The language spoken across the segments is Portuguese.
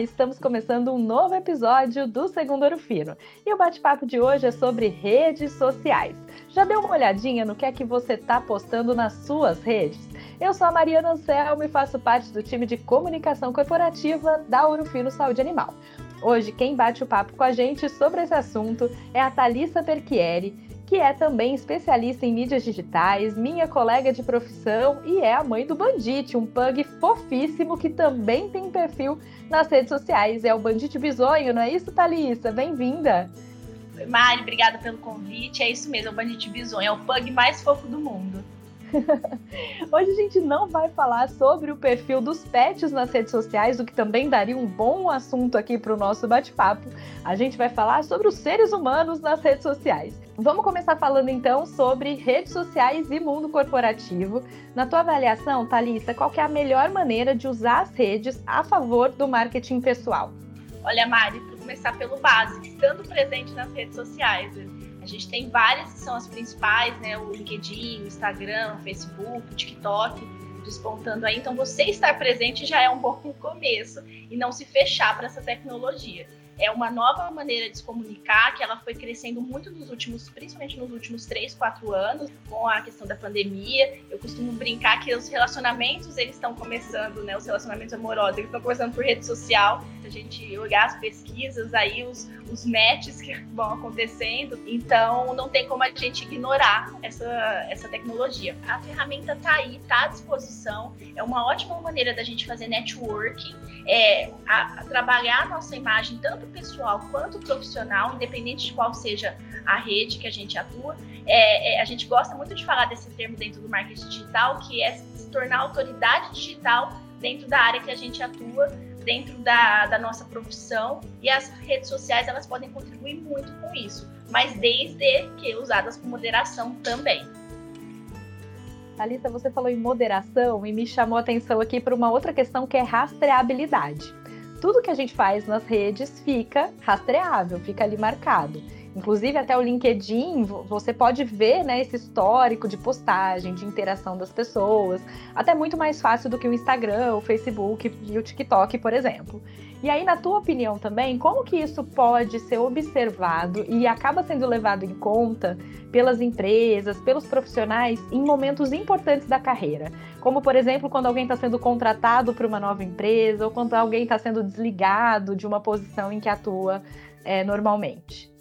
Estamos começando um novo episódio do Segundo Ouro Fino. E o bate-papo de hoje é sobre redes sociais. Já deu uma olhadinha no que é que você está postando nas suas redes? Eu sou a Mariana Anselmo e faço parte do time de comunicação corporativa da Ouro Fino Saúde Animal. Hoje, quem bate o papo com a gente sobre esse assunto é a Thalissa Perchieri, que é também especialista em mídias digitais, minha colega de profissão e é a mãe do Bandit, um pug fofíssimo que também tem perfil nas redes sociais. É o Bandit Bisonho, não é isso, Thalissa? Bem-vinda! Mari, obrigada pelo convite. É isso mesmo, é o Bandit Bisonho, é o pug mais fofo do mundo. Hoje a gente não vai falar sobre o perfil dos pets nas redes sociais, o que também daria um bom assunto aqui para o nosso bate-papo. A gente vai falar sobre os seres humanos nas redes sociais. Vamos começar falando então sobre redes sociais e mundo corporativo. Na tua avaliação, Thalissa, qual é a melhor maneira de usar as redes a favor do marketing pessoal? Olha, Mari, para começar pelo básico, estando presente nas redes sociais. A gente tem várias que são as principais, né? O LinkedIn, o Instagram, o Facebook, o TikTok, despontando aí. Então, você estar presente já é um bom começo e não se fechar para essa tecnologia é uma nova maneira de se comunicar que ela foi crescendo muito nos últimos, principalmente nos últimos três, quatro anos, com a questão da pandemia. Eu costumo brincar que os relacionamentos eles estão começando, né? Os relacionamentos amorosos eles estão começando por rede social. A gente olhar as pesquisas aí, os, os matches que vão acontecendo, então não tem como a gente ignorar essa, essa tecnologia. A ferramenta está aí, está à disposição. É uma ótima maneira da gente fazer networking, é, a, a trabalhar a nossa imagem tanto tanto pessoal quanto profissional, independente de qual seja a rede que a gente atua. É, é, a gente gosta muito de falar desse termo dentro do marketing digital, que é se tornar autoridade digital dentro da área que a gente atua, dentro da, da nossa profissão. E as redes sociais elas podem contribuir muito com isso, mas desde que usadas com moderação também. Thalita, você falou em moderação e me chamou a atenção aqui para uma outra questão que é rastreabilidade tudo que a gente faz nas redes fica rastreável, fica ali marcado. Inclusive, até o LinkedIn, você pode ver né, esse histórico de postagem, de interação das pessoas, até muito mais fácil do que o Instagram, o Facebook e o TikTok, por exemplo. E aí, na tua opinião também, como que isso pode ser observado e acaba sendo levado em conta pelas empresas, pelos profissionais em momentos importantes da carreira? Como, por exemplo, quando alguém está sendo contratado para uma nova empresa ou quando alguém está sendo desligado de uma posição em que atua é, normalmente.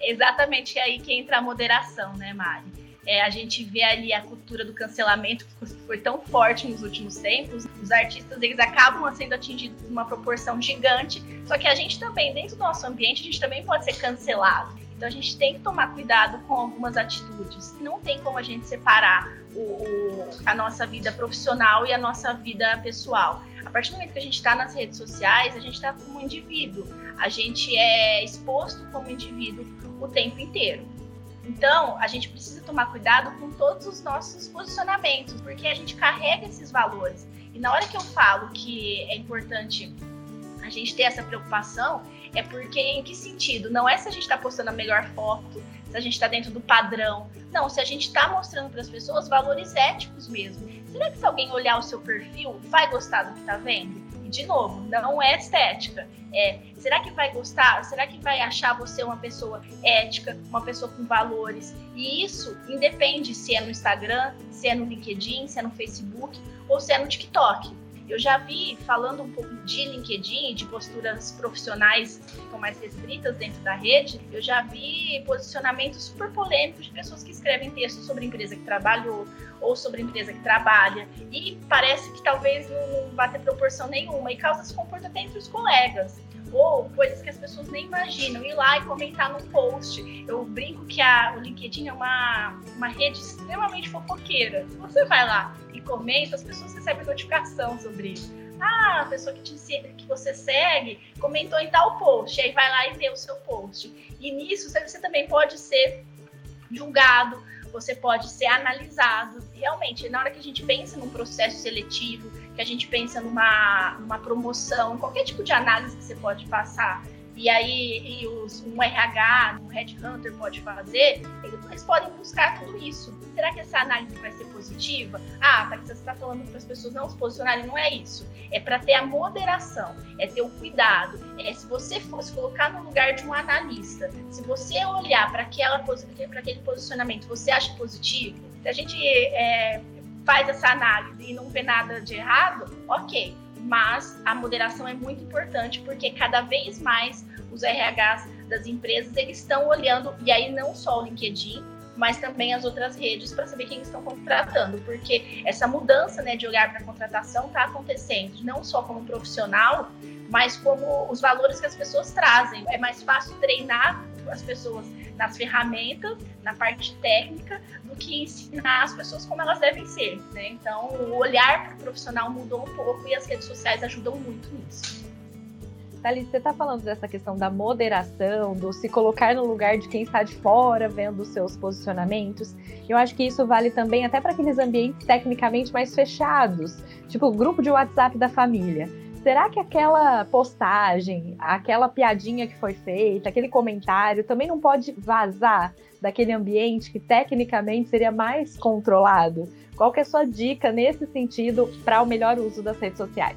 Exatamente aí que entra a moderação, né, Mari? É, a gente vê ali a cultura do cancelamento que foi tão forte nos últimos tempos. Os artistas eles acabam sendo atingidos por uma proporção gigante. Só que a gente também, dentro do nosso ambiente, a gente também pode ser cancelado. Então a gente tem que tomar cuidado com algumas atitudes. Não tem como a gente separar o, o, a nossa vida profissional e a nossa vida pessoal. A partir do momento que a gente está nas redes sociais, a gente está como indivíduo. A gente é exposto como indivíduo o tempo inteiro. Então, a gente precisa tomar cuidado com todos os nossos posicionamentos, porque a gente carrega esses valores. E na hora que eu falo que é importante a gente ter essa preocupação, é porque em que sentido? Não é se a gente está postando a melhor foto, se a gente está dentro do padrão. Não, se a gente está mostrando para as pessoas valores éticos mesmo. Será que se alguém olhar o seu perfil, vai gostar do que está vendo? E, de novo, não é estética. É, será que vai gostar? Será que vai achar você uma pessoa ética, uma pessoa com valores? E isso independe se é no Instagram, se é no LinkedIn, se é no Facebook ou se é no TikTok. Eu já vi, falando um pouco de LinkedIn, de posturas profissionais que ficam mais restritas dentro da rede, eu já vi posicionamentos super polêmicos de pessoas que escrevem textos sobre empresa que trabalhou ou sobre empresa que trabalha. E parece que talvez não vá ter proporção nenhuma e causa desconforto até entre os colegas ou coisas que as pessoas nem imaginam, ir lá e comentar no post. Eu brinco que a, o LinkedIn é uma, uma rede extremamente fofoqueira. Você vai lá e comenta, as pessoas recebem notificação sobre isso. Ah, a pessoa que, te, que você segue comentou em tal post, aí vai lá e vê o seu post. E nisso você também pode ser julgado, você pode ser analisado. Realmente, na hora que a gente pensa num processo seletivo, que a gente pensa numa, numa promoção, qualquer tipo de análise que você pode passar, e aí e os, um RH, um headhunter pode fazer, ele eles podem buscar tudo isso. Será que essa análise vai ser positiva? Ah, tá, você está falando para as pessoas não se posicionarem, não é isso. É para ter a moderação, é ter o cuidado. É se você fosse colocar no lugar de um analista, se você olhar para aquele posicionamento, você acha positivo? A gente é, faz essa análise e não vê nada de errado, ok. Mas a moderação é muito importante porque cada vez mais os RHs das empresas, eles estão olhando, e aí não só o LinkedIn, mas também as outras redes para saber quem estão contratando, porque essa mudança né, de olhar para a contratação está acontecendo, não só como profissional, mas como os valores que as pessoas trazem. É mais fácil treinar as pessoas nas ferramentas, na parte técnica, do que ensinar as pessoas como elas devem ser. Né? Então, o olhar para o profissional mudou um pouco e as redes sociais ajudam muito nisso. Thalys, você está falando dessa questão da moderação, do se colocar no lugar de quem está de fora, vendo os seus posicionamentos. Eu acho que isso vale também até para aqueles ambientes tecnicamente mais fechados, tipo o grupo de WhatsApp da família. Será que aquela postagem, aquela piadinha que foi feita, aquele comentário também não pode vazar daquele ambiente que tecnicamente seria mais controlado? Qual que é a sua dica nesse sentido para o melhor uso das redes sociais?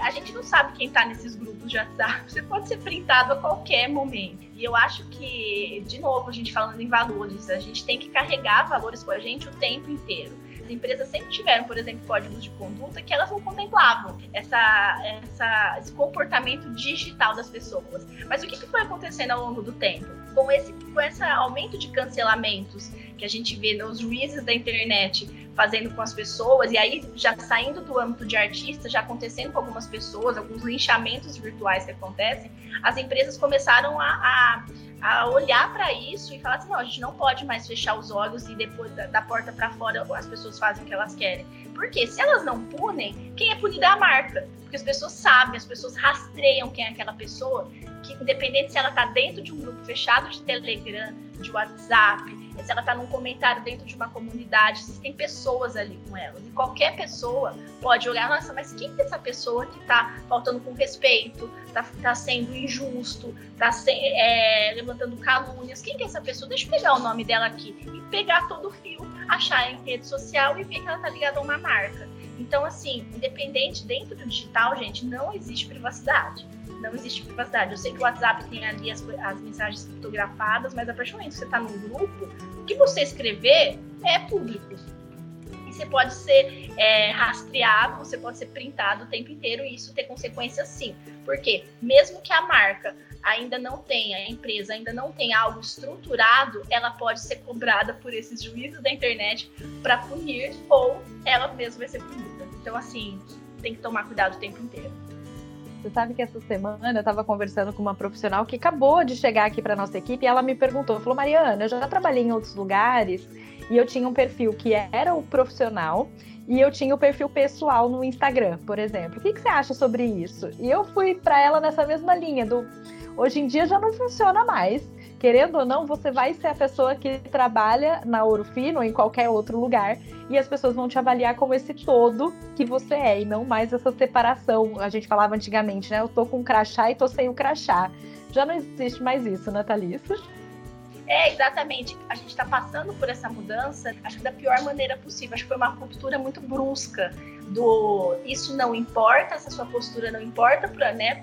a gente não sabe quem está nesses grupos de WhatsApp. Você pode ser printado a qualquer momento. E eu acho que, de novo, a gente falando em valores, a gente tem que carregar valores com a gente o tempo inteiro. As empresas sempre tiveram, por exemplo, códigos de conduta que elas não contemplavam essa, essa, esse comportamento digital das pessoas. Mas o que, foi acontecendo ao longo do tempo? Com esse, com esse aumento de cancelamentos que a gente vê nos juízes da internet fazendo com as pessoas, e aí já saindo do âmbito de artista, já acontecendo com algumas pessoas, alguns linchamentos virtuais que acontecem, as empresas começaram a, a, a olhar para isso e falar assim: não, a gente não pode mais fechar os olhos e depois da, da porta para fora as pessoas fazem o que elas querem. Porque se elas não punem, quem é punido é a marca. Porque as pessoas sabem, as pessoas rastreiam quem é aquela pessoa, que independente se ela está dentro de um grupo fechado de Telegram, de WhatsApp, se ela está num comentário dentro de uma comunidade, existem pessoas ali com elas. E qualquer pessoa pode olhar, nossa, mas quem é essa pessoa que está faltando com respeito, está tá sendo injusto, está é, levantando calúnias? Quem é essa pessoa? Deixa eu pegar o nome dela aqui e pegar todo o fio, achar em rede social e ver que ela está ligada a uma marca. Então, assim, independente, dentro do digital, gente, não existe privacidade não existe privacidade. Eu sei que o WhatsApp tem ali as, as mensagens fotografadas, mas a partir do momento que você está num grupo, o que você escrever é público. E você pode ser é, rastreado, você pode ser printado o tempo inteiro e isso ter consequências sim. Porque mesmo que a marca ainda não tenha, a empresa ainda não tenha algo estruturado, ela pode ser cobrada por esses juízes da internet para punir ou ela mesma vai ser punida. Então, assim, tem que tomar cuidado o tempo inteiro. Você sabe que essa semana eu estava conversando com uma profissional que acabou de chegar aqui para nossa equipe e ela me perguntou, falou, Mariana, eu já trabalhei em outros lugares e eu tinha um perfil que era o profissional e eu tinha o perfil pessoal no Instagram, por exemplo. O que, que você acha sobre isso? E eu fui para ela nessa mesma linha do hoje em dia já não funciona mais querendo ou não, você vai ser a pessoa que trabalha na Ouro Fino ou em qualquer outro lugar e as pessoas vão te avaliar como esse todo que você é e não mais essa separação. A gente falava antigamente, né? Eu tô com crachá e tô sem o crachá. Já não existe mais isso, né, Thalissa? É, exatamente. A gente está passando por essa mudança, acho que da pior maneira possível. Acho que foi uma ruptura muito brusca do isso não importa, essa sua postura não importa para né,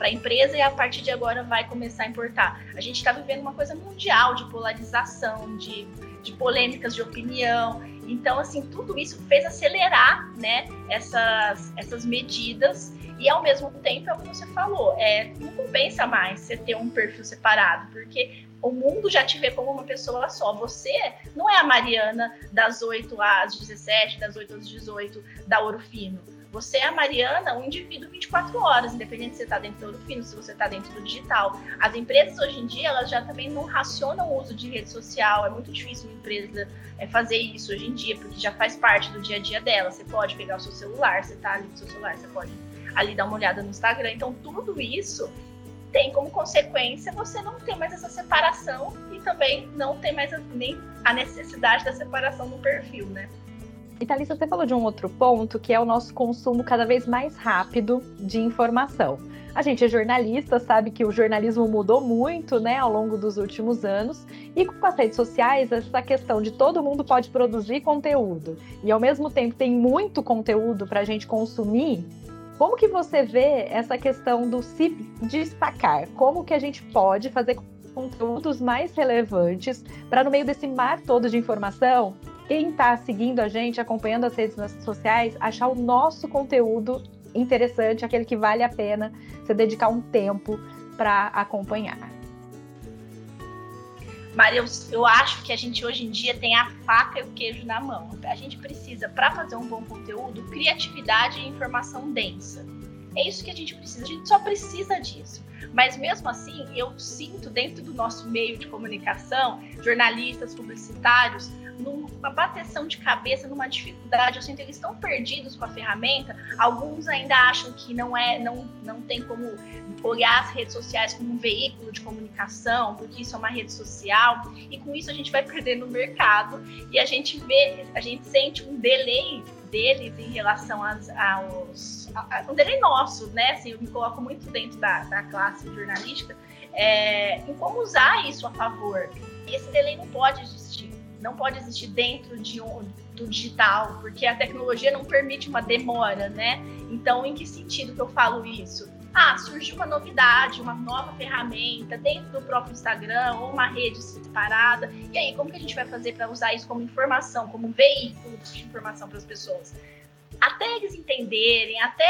a empresa e a partir de agora vai começar a importar. A gente está vivendo uma coisa mundial de polarização, de, de polêmicas de opinião. Então, assim, tudo isso fez acelerar né, essas, essas medidas e ao mesmo tempo, é o que você falou, é, não compensa mais você ter um perfil separado, porque o mundo já te vê como uma pessoa só. Você não é a Mariana das 8 às 17, das 8 às 18 da Ouro Fino. Você é a Mariana, um indivíduo 24 horas, independente se você está dentro do Fino, se você está dentro do digital. As empresas hoje em dia, elas já também não racionam o uso de rede social. É muito difícil uma empresa é, fazer isso hoje em dia, porque já faz parte do dia a dia dela. Você pode pegar o seu celular, você está ali com o seu celular, você pode ali dar uma olhada no Instagram. Então, tudo isso tem como consequência você não ter mais essa separação e também não ter mais a, nem a necessidade da separação no perfil, né? E Thalissa, você falou de um outro ponto que é o nosso consumo cada vez mais rápido de informação. A gente é jornalista, sabe que o jornalismo mudou muito, né, ao longo dos últimos anos, e com as redes sociais, essa questão de todo mundo pode produzir conteúdo e ao mesmo tempo tem muito conteúdo para a gente consumir. Como que você vê essa questão do se destacar? Como que a gente pode fazer conteúdos mais relevantes para no meio desse mar todo de informação, quem está seguindo a gente, acompanhando as redes sociais, achar o nosso conteúdo interessante, aquele que vale a pena você dedicar um tempo para acompanhar. Maria, eu, eu acho que a gente hoje em dia tem a faca e o queijo na mão. A gente precisa, para fazer um bom conteúdo, criatividade e informação densa. É isso que a gente precisa. A gente só precisa disso. Mas mesmo assim, eu sinto dentro do nosso meio de comunicação, jornalistas, publicitários, numa bateção de cabeça, numa dificuldade. Eu sinto eles estão perdidos com a ferramenta. Alguns ainda acham que não é, não, não tem como olhar as redes sociais como um veículo de comunicação, porque isso é uma rede social. E com isso a gente vai perdendo o mercado e a gente vê, a gente sente um delay deles em relação aos, aos a, um delay nosso, né? Assim, eu me coloco muito dentro da, da classe jornalística é, em como usar isso a favor. E esse delay não pode existir não pode existir dentro de um, do digital, porque a tecnologia não permite uma demora, né? Então, em que sentido que eu falo isso? Ah, surgiu uma novidade, uma nova ferramenta dentro do próprio Instagram ou uma rede separada. E aí, como que a gente vai fazer para usar isso como informação, como veículo de informação para as pessoas? Até eles entenderem, até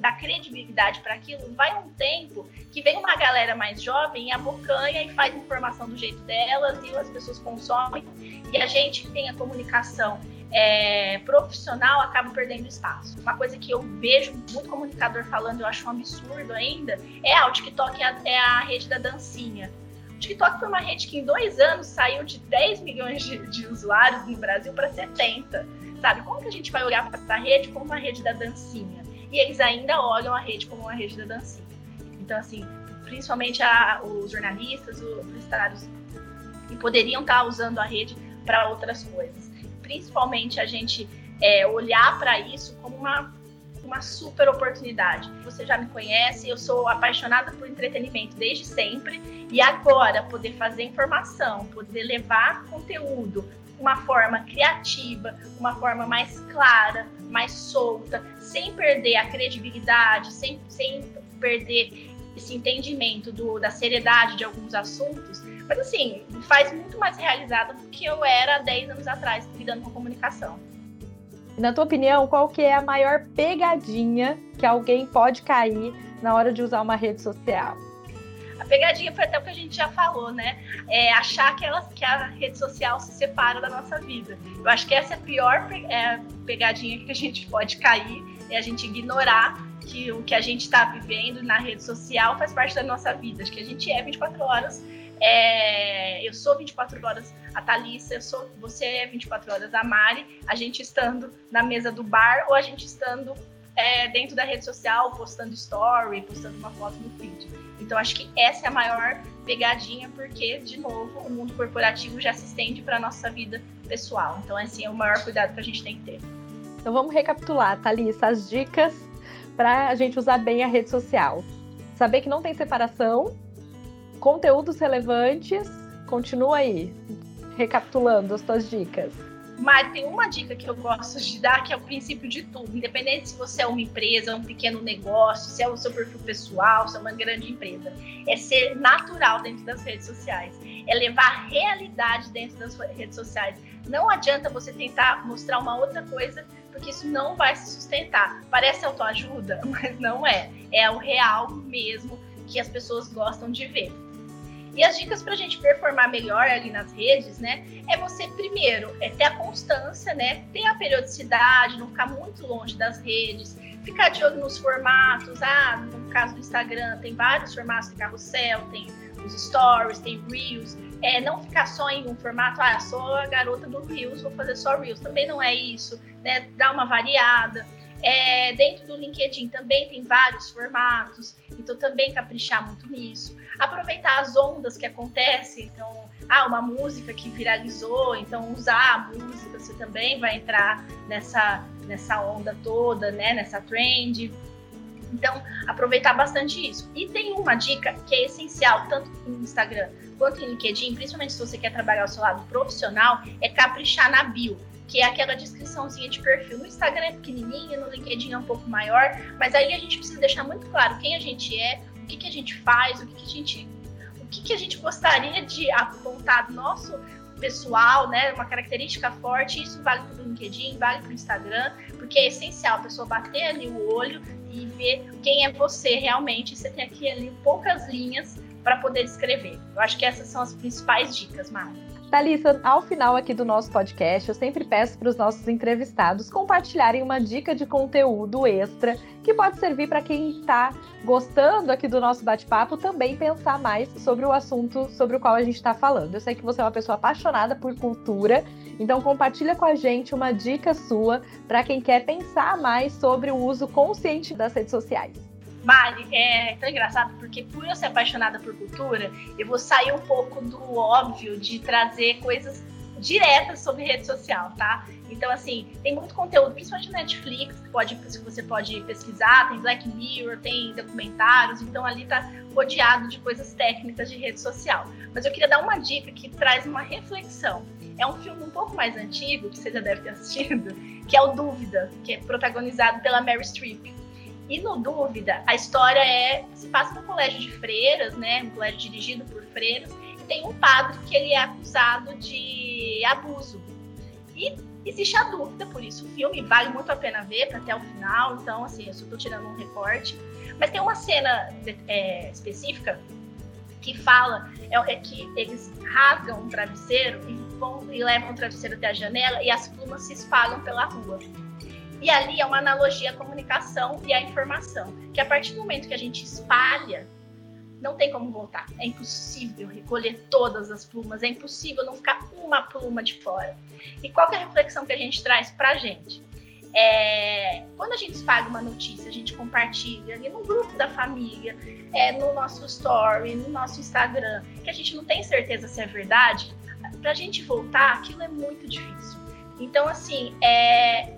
dar credibilidade para aquilo, vai um tempo que vem uma galera mais jovem e abocanha e faz informação do jeito delas e as pessoas consomem e a gente que tem a comunicação é, profissional acaba perdendo espaço. Uma coisa que eu vejo muito comunicador falando, eu acho um absurdo ainda, é ah, o TikTok é a, é a rede da dancinha. O TikTok foi uma rede que em dois anos saiu de 10 milhões de, de usuários no Brasil para 70 sabe? Como que a gente vai olhar para a rede como uma rede da dancinha? E eles ainda olham a rede como uma rede da dancinha. Então, assim, principalmente a, os jornalistas, os publicitários, que poderiam estar usando a rede para outras coisas. Principalmente a gente é, olhar para isso como uma, uma super oportunidade. Você já me conhece, eu sou apaixonada por entretenimento desde sempre, e agora poder fazer informação, poder levar conteúdo uma forma criativa, uma forma mais clara, mais solta, sem perder a credibilidade, sem, sem perder esse entendimento do, da seriedade de alguns assuntos. Mas assim, faz muito mais realizada do que eu era há 10 anos atrás, lidando com comunicação. Na tua opinião, qual que é a maior pegadinha que alguém pode cair na hora de usar uma rede social? A pegadinha foi até o que a gente já falou, né? É achar que, ela, que a rede social se separa da nossa vida. Eu acho que essa é a pior é, pegadinha que a gente pode cair, é a gente ignorar que o que a gente está vivendo na rede social faz parte da nossa vida. Acho que a gente é 24 horas. É, eu sou 24 horas a Thalissa, eu sou, você é 24 horas a Mari, a gente estando na mesa do bar ou a gente estando é, dentro da rede social, postando story, postando uma foto no feed. Então, acho que essa é a maior pegadinha, porque, de novo, o mundo corporativo já se estende para a nossa vida pessoal. Então, assim, é o maior cuidado que a gente tem que ter. Então, vamos recapitular, Thalissa, as dicas para a gente usar bem a rede social. Saber que não tem separação, conteúdos relevantes, continua aí, recapitulando as suas dicas. Mas tem uma dica que eu gosto de dar, que é o princípio de tudo. Independente se você é uma empresa, um pequeno negócio, se é o seu perfil pessoal, se é uma grande empresa. É ser natural dentro das redes sociais. É levar realidade dentro das redes sociais. Não adianta você tentar mostrar uma outra coisa, porque isso não vai se sustentar. Parece autoajuda, mas não é. É o real mesmo que as pessoas gostam de ver. E as dicas para a gente performar melhor ali nas redes, né? É você, primeiro, é ter a constância, né? Ter a periodicidade, não ficar muito longe das redes, ficar de olho nos formatos. Ah, no caso do Instagram, tem vários formatos, tem carrossel, tem os stories, tem reels. É, não ficar só em um formato, ah, sou a garota do Reels, vou fazer só Reels. Também não é isso, né? Dá uma variada. É, dentro do LinkedIn também tem vários formatos, então também caprichar muito nisso. Aproveitar as ondas que acontecem, então ah, uma música que viralizou, então usar a música, você também vai entrar nessa, nessa onda toda, né? Nessa trend. Então, aproveitar bastante isso. E tem uma dica que é essencial, tanto no Instagram quanto em LinkedIn, principalmente se você quer trabalhar o seu lado profissional, é caprichar na bio, que é aquela descriçãozinha de perfil. No Instagram é pequenininha, no LinkedIn é um pouco maior, mas aí a gente precisa deixar muito claro quem a gente é, que, que a gente faz, o que, que a gente o que, que a gente gostaria de apontar nosso pessoal, né? Uma característica forte, isso vale para o LinkedIn, vale para o Instagram, porque é essencial a pessoa bater ali o olho e ver quem é você realmente. Você tem aqui ali poucas linhas para poder escrever. Eu acho que essas são as principais dicas, Mari. Thalissa, ao final aqui do nosso podcast, eu sempre peço para os nossos entrevistados compartilharem uma dica de conteúdo extra que pode servir para quem está gostando aqui do nosso bate-papo também pensar mais sobre o assunto sobre o qual a gente está falando. Eu sei que você é uma pessoa apaixonada por cultura, então compartilha com a gente uma dica sua para quem quer pensar mais sobre o uso consciente das redes sociais. Mari, é tão engraçado porque por eu ser apaixonada por cultura, eu vou sair um pouco do óbvio de trazer coisas diretas sobre rede social, tá? Então, assim, tem muito conteúdo, principalmente na Netflix, que, pode, que você pode pesquisar, tem Black Mirror, tem documentários, então ali tá rodeado de coisas técnicas de rede social. Mas eu queria dar uma dica que traz uma reflexão. É um filme um pouco mais antigo, que você já deve ter assistido, que é o Dúvida, que é protagonizado pela Mary Streep. E no Dúvida, a história é se passa no colégio de freiras, né? Um colégio dirigido por freiras, e tem um padre que ele é acusado de abuso. E existe a dúvida, por isso o filme vale muito a pena ver até o final. Então, assim, eu só tô tirando um recorte. Mas tem uma cena é, específica que fala é, é, que eles rasgam um travesseiro e, vão, e levam o travesseiro até a janela e as plumas se espalham pela rua. E ali é uma analogia à comunicação e à informação, que a partir do momento que a gente espalha, não tem como voltar. É impossível recolher todas as plumas, é impossível não ficar uma pluma de fora. E qual é a reflexão que a gente traz para a gente? É, quando a gente espalha uma notícia, a gente compartilha ali no grupo da família, é, no nosso story, no nosso Instagram, que a gente não tem certeza se é verdade, para a gente voltar, aquilo é muito difícil. Então, assim, é,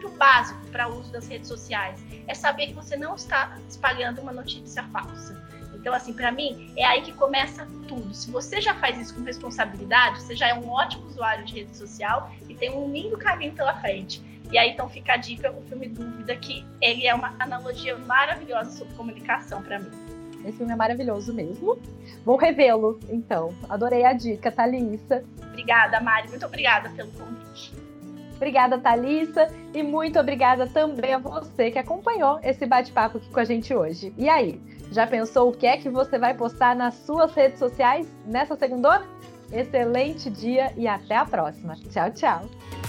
princípio básico para o uso das redes sociais é saber que você não está espalhando uma notícia falsa. Então, assim, para mim, é aí que começa tudo. Se você já faz isso com responsabilidade, você já é um ótimo usuário de rede social e tem um lindo caminho pela frente. E aí, então, fica a dica, o filme Dúvida, que ele é uma analogia maravilhosa sobre comunicação para mim. Esse filme é maravilhoso mesmo. Vou revê-lo, então. Adorei a dica, Thalissa. Obrigada, Mari. Muito obrigada pelo convite. Obrigada, Thalissa, e muito obrigada também a você que acompanhou esse bate-papo aqui com a gente hoje. E aí, já pensou o que é que você vai postar nas suas redes sociais nessa segunda? Excelente dia e até a próxima. Tchau, tchau.